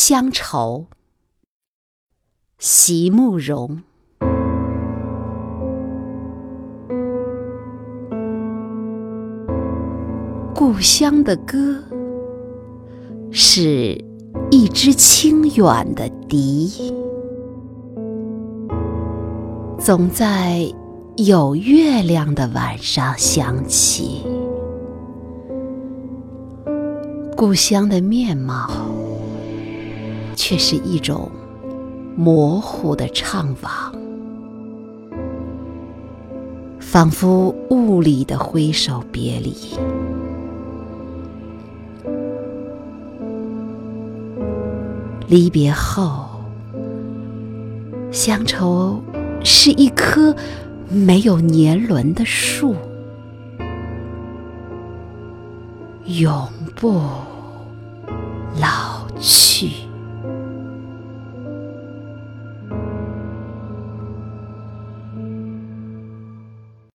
乡愁，席慕容。故乡的歌，是一支清远的笛，总在有月亮的晚上响起。故乡的面貌，却是一种模糊的怅惘，仿佛雾里的挥手别离。离别后，乡愁是一棵没有年轮的树。永不老去。